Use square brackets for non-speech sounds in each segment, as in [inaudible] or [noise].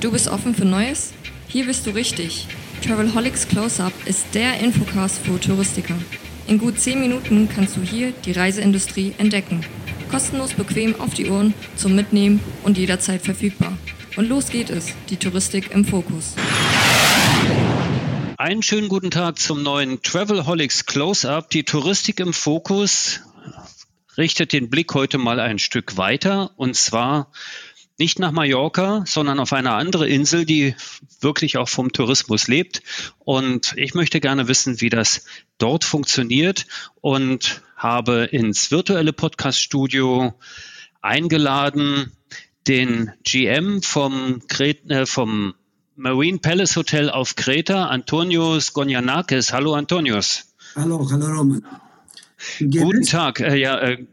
Du bist offen für Neues? Hier bist du richtig. Travelholics Close-Up ist der Infocast für Touristiker. In gut 10 Minuten kannst du hier die Reiseindustrie entdecken. Kostenlos bequem auf die Ohren, zum Mitnehmen und jederzeit verfügbar. Und los geht es, die Touristik im Fokus. Einen schönen guten Tag zum neuen Travelholics Close-Up, die Touristik im Fokus richtet den Blick heute mal ein Stück weiter und zwar nicht nach Mallorca, sondern auf eine andere Insel, die wirklich auch vom Tourismus lebt. Und ich möchte gerne wissen, wie das dort funktioniert und habe ins virtuelle Podcast-Studio eingeladen den GM vom, äh, vom Marine Palace Hotel auf Kreta, Antonios Gonyanakis. Hallo Antonios. Hallo, hallo Roman. Guten Tag. Äh, ja, äh,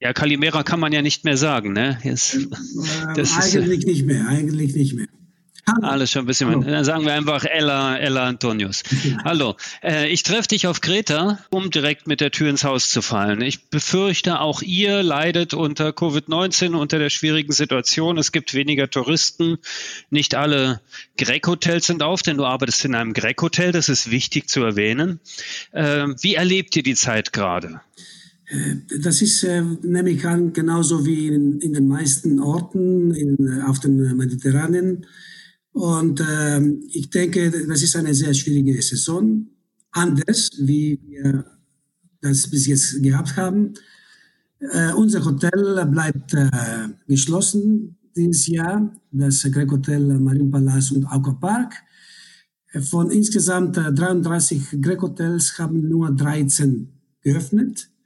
ja, Kalimera kann man ja nicht mehr sagen, ne? Jetzt, äh, eigentlich ist, nicht mehr, eigentlich nicht mehr. Hallo. Alles schon ein bisschen. Hallo. Dann sagen wir einfach Ella, Ella Antonius. Hallo. Äh, ich treffe dich auf Kreta, um direkt mit der Tür ins Haus zu fallen. Ich befürchte, auch ihr leidet unter Covid-19, unter der schwierigen Situation. Es gibt weniger Touristen. Nicht alle Grec-Hotels sind auf, denn du arbeitest in einem Grec-Hotel. Das ist wichtig zu erwähnen. Äh, wie erlebt ihr die Zeit gerade? Äh, das ist, äh, nehme ich an, genauso wie in, in den meisten Orten in, auf dem Mediterranen. Und äh, ich denke, das ist eine sehr schwierige Saison. Anders, wie wir das bis jetzt gehabt haben. Äh, unser Hotel bleibt äh, geschlossen dieses Jahr, das Greg Hotel Marienpalast und Aquapark. Von insgesamt 33 äh, Greg Hotels haben nur 13 geöffnet äh,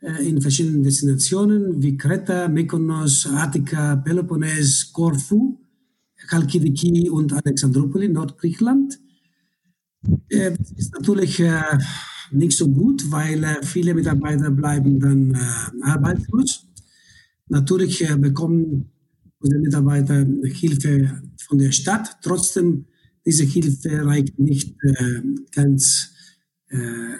in verschiedenen Destinationen wie Kreta, Mykonos, Attika, Peloponnes, Korfu Chalkidiki und Alexandropoli, Nordgriechenland. Äh, das ist natürlich äh, nicht so gut, weil äh, viele Mitarbeiter bleiben dann arbeitslos. Natürlich bekommen unsere Mitarbeiter Hilfe von der Stadt. Trotzdem, diese Hilfe reicht nicht ganz,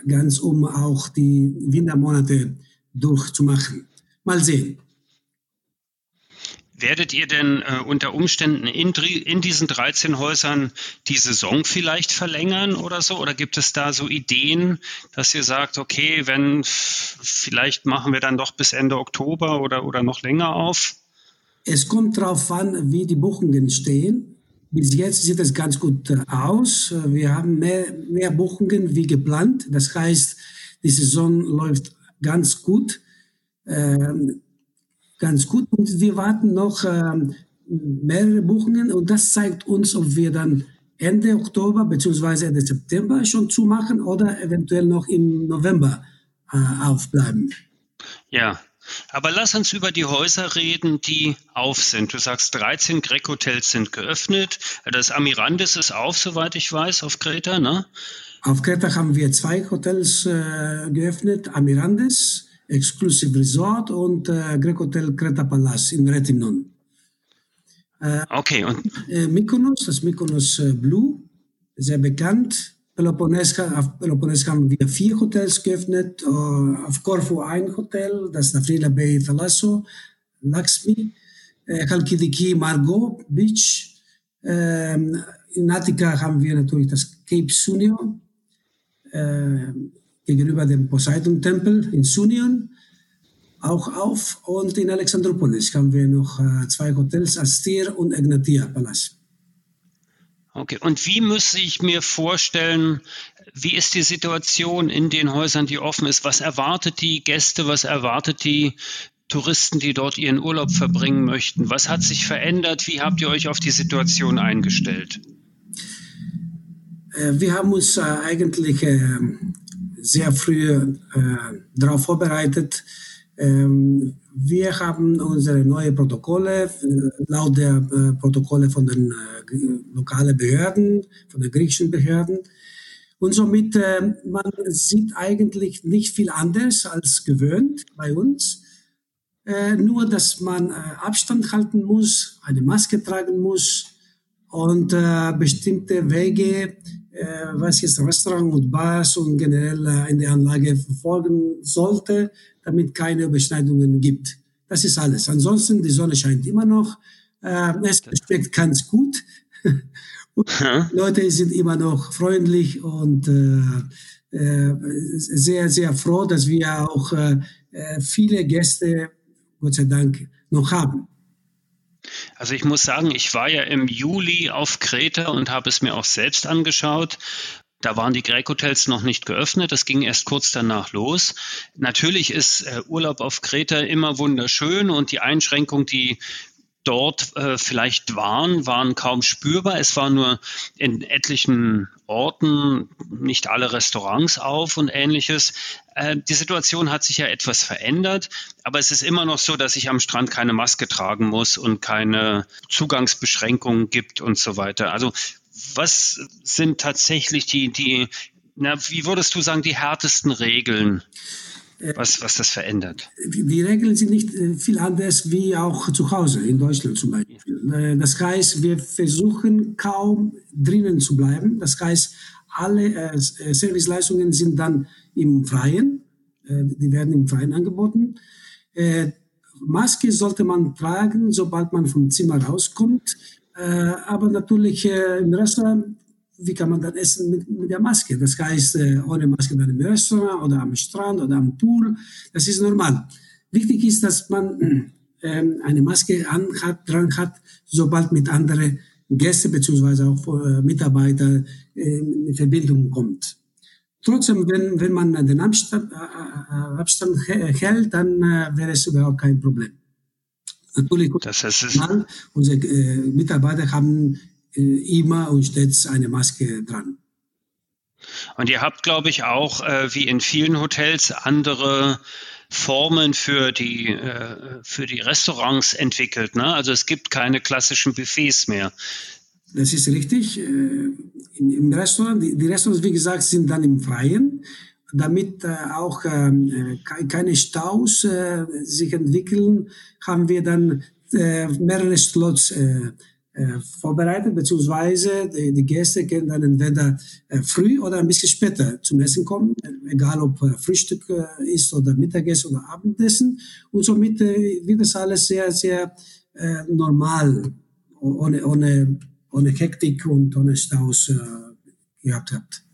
ganz, um auch die Wintermonate durchzumachen. Mal sehen. Werdet ihr denn äh, unter Umständen in, in, diesen 13 Häusern die Saison vielleicht verlängern oder so? Oder gibt es da so Ideen, dass ihr sagt, okay, wenn vielleicht machen wir dann doch bis Ende Oktober oder, oder noch länger auf? Es kommt darauf an, wie die Buchungen stehen. Bis jetzt sieht es ganz gut aus. Wir haben mehr, mehr Buchungen wie geplant. Das heißt, die Saison läuft ganz gut. Ähm, ganz gut. Und wir warten noch ähm, mehrere Buchungen und das zeigt uns, ob wir dann Ende Oktober bzw. Ende September schon zumachen oder eventuell noch im November äh, aufbleiben. Ja, aber lass uns über die Häuser reden, die auf sind. Du sagst, 13 Grec-Hotels sind geöffnet. Das Amirandis ist auf, soweit ich weiß, auf Kreta, ne? Auf Kreta haben wir zwei Hotels äh, geöffnet, Amirandis Exclusive Resort und äh, Grec Hotel Creta Palace in Retinon. Äh, okay. Und äh, Mykonos, das Mykonos äh, Blue, sehr bekannt. Peloponnes, auf Peloponnes haben wir vier Hotels geöffnet. Uh, auf Corfu ein Hotel, das Nafrila Bay Thalasso, Lakshmi, äh, Halkidiki Margot Beach. Ähm, in Attika haben wir natürlich das Cape Sunio. Äh, gegenüber dem Poseidon-Tempel in Sunion auch auf. Und in Alexandropolis haben wir noch äh, zwei Hotels, Astir und Egnatia Palace. Okay, und wie müsste ich mir vorstellen, wie ist die Situation in den Häusern, die offen ist? Was erwartet die Gäste? Was erwartet die Touristen, die dort ihren Urlaub verbringen möchten? Was hat sich verändert? Wie habt ihr euch auf die Situation eingestellt? Äh, wir haben uns äh, eigentlich ähm, sehr früh äh, darauf vorbereitet. Ähm, wir haben unsere neuen Protokolle, äh, laut der äh, Protokolle von den äh, lokalen Behörden, von den griechischen Behörden. Und somit, äh, man sieht eigentlich nicht viel anders als gewöhnt bei uns. Äh, nur, dass man äh, Abstand halten muss, eine Maske tragen muss und äh, bestimmte Wege äh, was jetzt Restaurant und Bars und generell äh, in der Anlage verfolgen sollte, damit keine Überschneidungen gibt. Das ist alles. Ansonsten, die Sonne scheint immer noch Äh, es schmeckt ganz gut. [laughs] Leute sind immer noch freundlich und äh, äh, sehr, sehr froh, dass wir auch äh, äh, viele Gäste, Gott sei Dank, noch haben. Also ich muss sagen, ich war ja im Juli auf Kreta und habe es mir auch selbst angeschaut. Da waren die Greg-Hotels noch nicht geöffnet. Das ging erst kurz danach los. Natürlich ist äh, Urlaub auf Kreta immer wunderschön und die Einschränkung, die dort äh, vielleicht waren, waren kaum spürbar. Es war nur in etlichen Orten nicht alle Restaurants auf und ähnliches. Äh, die Situation hat sich ja etwas verändert, aber es ist immer noch so, dass ich am Strand keine Maske tragen muss und keine Zugangsbeschränkungen gibt und so weiter. Also was sind tatsächlich die, die, na, wie würdest du sagen, die härtesten Regeln? Was, was das verändert? Die Regeln sind nicht äh, viel anders wie auch zu Hause, in Deutschland zum Beispiel. Äh, das heißt, wir versuchen kaum drinnen zu bleiben. Das heißt, alle äh, Serviceleistungen sind dann im Freien. Die werden im Freien angeboten. Maske sollte man tragen, sobald man vom Zimmer rauskommt. Aber natürlich im Restaurant wie kann man dann essen mit, mit der Maske? Das heißt, äh, ohne Maske dann im Restaurant oder am Strand oder am Pool. Das ist normal. Wichtig ist, dass man [clears throat] ähm, eine Maske anhat, dran hat, sobald mit anderen Gästen beziehungsweise auch äh, Mitarbeiter äh, in Verbindung kommt. Trotzdem, wenn, wenn man den Abstand, äh, Abstand hält, dann wäre es überhaupt kein Problem. Natürlich, das heißt, unsere äh, Mitarbeiter haben immer und stets eine Maske dran. Und ihr habt, glaube ich, auch äh, wie in vielen Hotels andere Formen für die, äh, für die Restaurants entwickelt. Ne? Also es gibt keine klassischen Buffets mehr. Das ist richtig. Äh, Im Restaurant, die, Restaurants, wie gesagt, sind dann im Freien, damit äh, auch ähm, äh, keine Staus äh, sich entwickeln, haben wir dann äh, mehrere Slots äh, äh, vorbereitet, beziehungsweise die, die, Gäste können dann entweder äh, früh oder ein bisschen später zum Essen kommen, egal ob äh, Frühstück äh, ist oder Mittagessen oder Abendessen. Und somit äh, wird das alles sehr, sehr äh, normal, ohne, ohne, ohne Hektik und ohne Staus gehabt habt.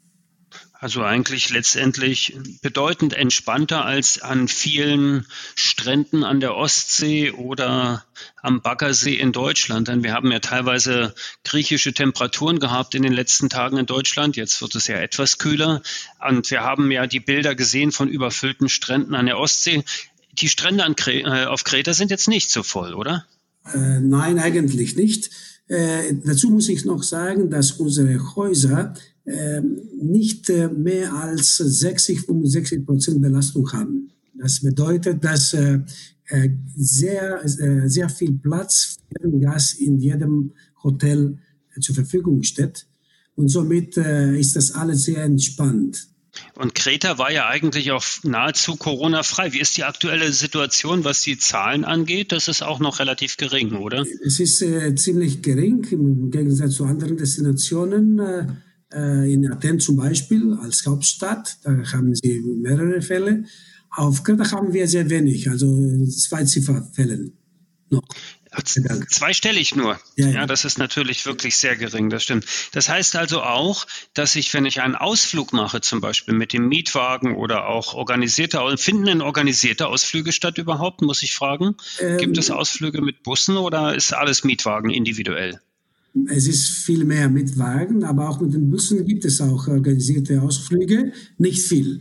Also eigentlich letztendlich bedeutend entspannter als an vielen Stränden an der Ostsee oder am Baggersee in Deutschland. Denn wir haben ja teilweise griechische Temperaturen gehabt in den letzten Tagen in Deutschland. Jetzt wird es ja etwas kühler. Und wir haben ja die Bilder gesehen von überfüllten Stränden an der Ostsee. Die Strände äh, auf Kreta sind jetzt nicht so voll, oder? Äh, nein, eigentlich nicht. Äh, dazu muss ich noch sagen, dass unsere Häuser nicht äh, mehr als 60, 65 Prozent Belastung haben. Das bedeutet, dass äh, äh, sehr, sehr viel Platz für den Gast in jedem Hotel zur Verfügung steht. Und somit ist das alles sehr entspannt. Und Kreta war ja eigentlich auch nahezu Corona-frei. Wie ist die aktuelle Situation, was die Zahlen angeht? Das ist auch noch relativ gering, oder? Es ist äh, ziemlich gering im Gegensatz zu anderen Destinationen. Äh, in Athen zum Beispiel als Hauptstadt, da haben sie mehrere Fälle. Auf Kreta haben wir sehr wenig, also zwei Zifferfälle noch. Zweistellig nur. Ja, ja. ja, das ist natürlich wirklich sehr gering, das stimmt. Das heißt also auch, dass ich, wenn ich einen Ausflug mache, zum Beispiel mit dem Mietwagen oder auch organisierte, finden denn organisierte Ausflüge statt überhaupt, muss ich fragen? Ähm, Gibt es Ausflüge mit Bussen oder ist alles Mietwagen individuell? Es ist viel mehr mit Wagen, aber auch mit den Bussen gibt es auch organisierte Ausflüge. Nicht viel.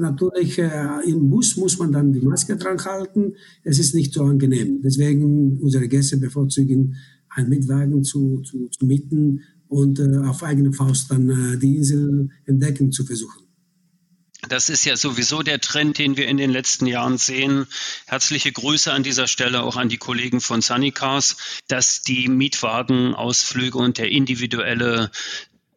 Natürlich, äh, im Bus muss man dann die Maske dran halten. Es ist nicht so angenehm. Deswegen unsere Gäste bevorzugen, einen Mietwagen zu, zu, zu mieten und äh, auf eigene Faust dann äh, die Insel entdecken zu versuchen. Das ist ja sowieso der Trend, den wir in den letzten Jahren sehen. Herzliche Grüße an dieser Stelle auch an die Kollegen von Sunny Cars, dass die Mietwagenausflüge und der individuelle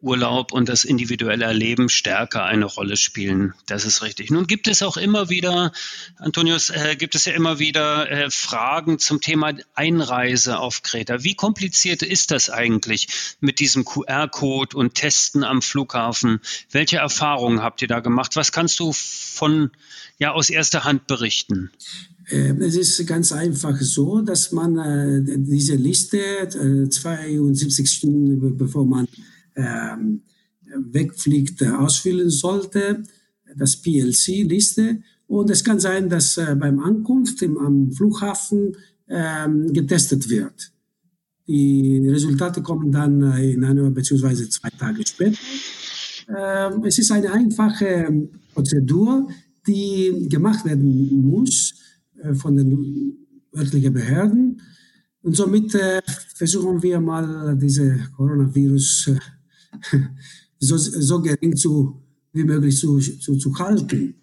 Urlaub und das individuelle Erleben stärker eine Rolle spielen. Das ist richtig. Nun gibt es auch immer wieder, Antonius, äh, gibt es ja immer wieder äh, Fragen zum Thema Einreise auf Kreta. Wie kompliziert ist das eigentlich mit diesem QR-Code und Testen am Flughafen? Welche Erfahrungen habt ihr da gemacht? Was kannst du von, ja, aus erster Hand berichten? Ähm, es ist ganz einfach so, dass man äh, diese Liste äh, 72 Stunden bevor man ähm, wegfliegt, äh, ausfüllen sollte, das PLC-Liste. Und es kann sein, dass äh, beim Ankunft im, am Flughafen ähm, getestet wird. Die Resultate kommen dann äh, in einer beziehungsweise zwei Tage später. Ähm, es ist eine einfache Prozedur, die gemacht werden muss äh, von den örtlichen Behörden. Und somit äh, versuchen wir mal, diese Coronavirus äh, [laughs] so, so gering zu, wie möglich zu, zu, zu halten.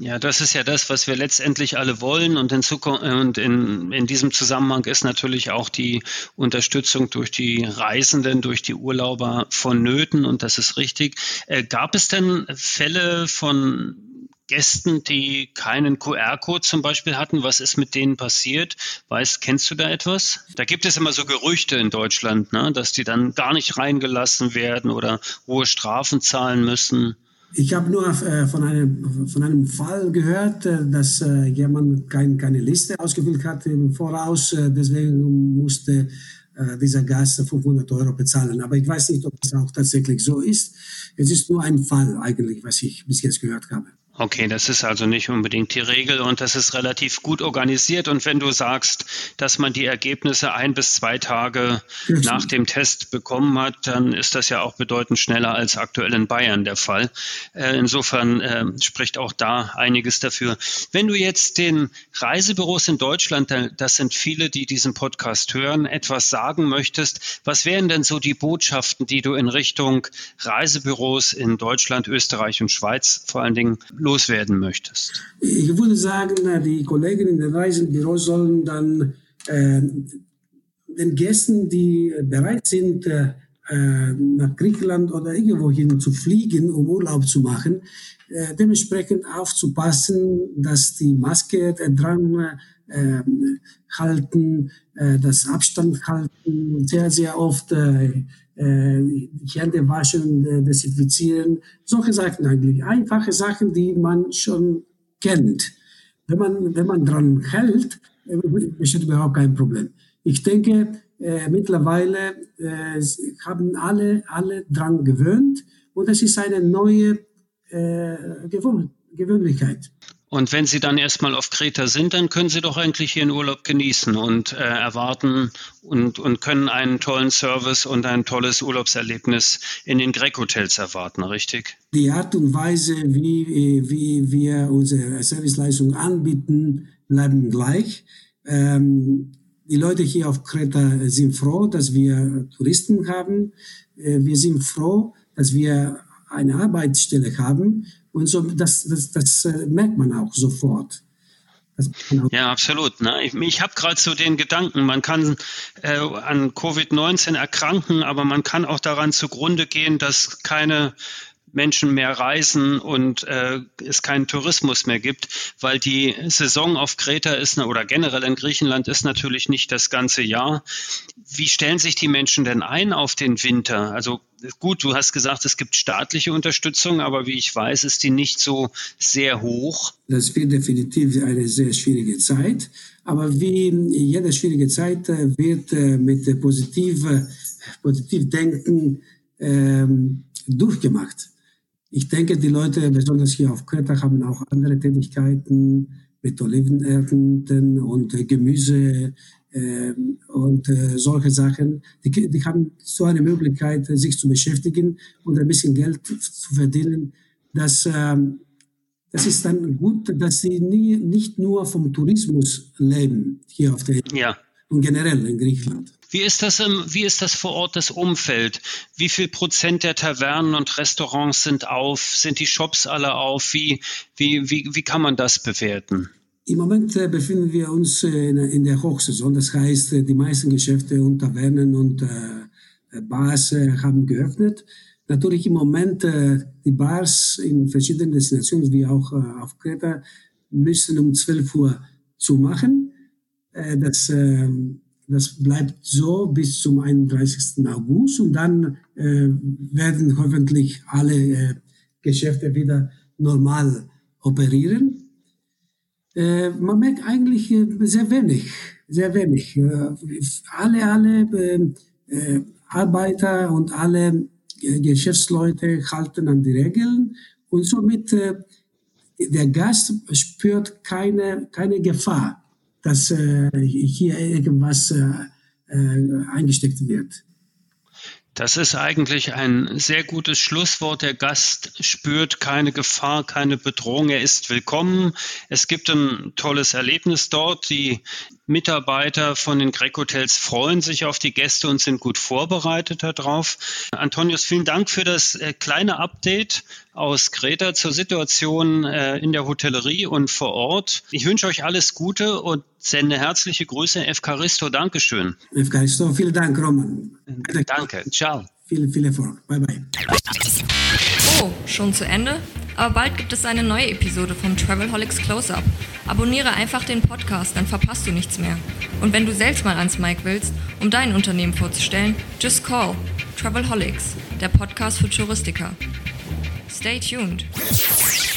Ja, das ist ja das, was wir letztendlich alle wollen. Und in, Zukunft, und in, in diesem Zusammenhang ist natürlich auch die Unterstützung durch die Reisenden, durch die Urlauber vonnöten. Und das ist richtig. Äh, gab es denn Fälle von Gästen, die keinen QR-Code zum Beispiel hatten. Was ist mit denen passiert? Weißt, kennst du da etwas? Da gibt es immer so Gerüchte in Deutschland, ne, dass die dann gar nicht reingelassen werden oder hohe Strafen zahlen müssen. Ich habe nur äh, von, einem, von einem Fall gehört, äh, dass äh, jemand kein, keine Liste ausgefüllt hat im Voraus. Äh, deswegen musste äh, dieser Gast 500 Euro bezahlen. Aber ich weiß nicht, ob das auch tatsächlich so ist. Es ist nur ein Fall eigentlich, was ich bis jetzt gehört habe. Okay, das ist also nicht unbedingt die Regel und das ist relativ gut organisiert. Und wenn du sagst, dass man die Ergebnisse ein bis zwei Tage mhm. nach dem Test bekommen hat, dann ist das ja auch bedeutend schneller als aktuell in Bayern der Fall. Äh, insofern äh, spricht auch da einiges dafür. Wenn du jetzt den Reisebüros in Deutschland, das sind viele, die diesen Podcast hören, etwas sagen möchtest, was wären denn so die Botschaften, die du in Richtung Reisebüros in Deutschland, Österreich und Schweiz vor allen Dingen loswerden möchtest? Ich würde sagen, die Kollegen in den Reisenbüros sollen dann äh, den Gästen, die bereit sind, äh, nach Griechenland oder irgendwohin zu fliegen, um Urlaub zu machen, äh, dementsprechend aufzupassen, dass die Maske dran äh, halten, äh, das Abstand halten, sehr, sehr oft äh, Hände waschen, äh, desinfizieren, solche Sachen eigentlich. Einfache Sachen, die man schon kennt. Wenn man, wenn man dran hält, äh, besteht überhaupt kein Problem. Ich denke, äh, mittlerweile äh, haben alle, alle dran gewöhnt und es ist eine neue äh, Gewohn Gewöhnlichkeit. Und wenn Sie dann erstmal auf Kreta sind, dann können Sie doch eigentlich Ihren Urlaub genießen und äh, erwarten und, und können einen tollen Service und ein tolles Urlaubserlebnis in den Grec-Hotels erwarten, richtig? Die Art und Weise, wie, wie wir unsere Serviceleistung anbieten, bleiben gleich. Ähm, die Leute hier auf Kreta sind froh, dass wir Touristen haben. Äh, wir sind froh, dass wir eine Arbeitsstelle haben und so, das, das, das äh, merkt man auch sofort. Ja, absolut. Ne? Ich, habe gerade so den Gedanken, man kann äh, an Covid-19 erkranken, aber man kann auch daran zugrunde gehen, dass keine Menschen mehr reisen und äh, es keinen Tourismus mehr gibt, weil die Saison auf Kreta ist oder generell in Griechenland ist natürlich nicht das ganze Jahr. Wie stellen sich die Menschen denn ein auf den Winter? Also gut, du hast gesagt, es gibt staatliche Unterstützung, aber wie ich weiß, ist die nicht so sehr hoch. Das wird definitiv eine sehr schwierige Zeit. Aber wie jede schwierige Zeit äh, wird äh, mit positiv, positiv denken ähm, durchgemacht. Ich denke, die Leute, besonders hier auf Kreta, haben auch andere Tätigkeiten mit Olivenernten und äh, Gemüse äh, und äh, solche Sachen. Die, die haben so eine Möglichkeit, sich zu beschäftigen und ein bisschen Geld zu verdienen. Das, äh, das ist dann gut, dass sie nie, nicht nur vom Tourismus leben hier auf der Insel ja. und generell in Griechenland. Wie ist das im, wie ist das vor Ort das Umfeld? Wie viel Prozent der Tavernen und Restaurants sind auf? Sind die Shops alle auf? Wie, wie, wie, wie kann man das bewerten? Im Moment äh, befinden wir uns äh, in, der Hochsaison. Das heißt, äh, die meisten Geschäfte und Tavernen und Bars haben geöffnet. Natürlich im Moment die Bars in verschiedenen Destinationen, wie auch auf Kreta, müssen um 12 Uhr zumachen. Das ähm, das bleibt so bis zum 31. August und dann äh, werden hoffentlich alle äh, Geschäfte wieder normal operieren. Äh, man merkt eigentlich äh, sehr wenig, sehr wenig. Äh, alle, alle äh, äh, Arbeiter und alle Geschäftsleute halten an die Regeln und somit der Gast spürt keine, keine Gefahr, dass hier irgendwas eingesteckt wird. Das ist eigentlich ein sehr gutes Schlusswort. Der Gast spürt keine Gefahr, keine Bedrohung. Er ist willkommen. Es gibt ein tolles Erlebnis dort. Die Mitarbeiter von den Greg Hotels freuen sich auf die Gäste und sind gut vorbereitet darauf. Antonius, vielen Dank für das äh, kleine Update aus Kreta zur Situation äh, in der Hotellerie und vor Ort. Ich wünsche euch alles Gute und sende herzliche Grüße. Evkaristo, Dankeschön. Evkaristo, vielen Dank, Roman. Danke, ciao. Viel, viel Erfolg. Bye, bye. Oh, schon zu Ende? Aber bald gibt es eine neue Episode vom Travelholics Close-Up. Abonniere einfach den Podcast, dann verpasst du nichts mehr. Und wenn du selbst mal ans Mic willst, um dein Unternehmen vorzustellen, just call Travelholics, der Podcast für Touristiker. Stay tuned.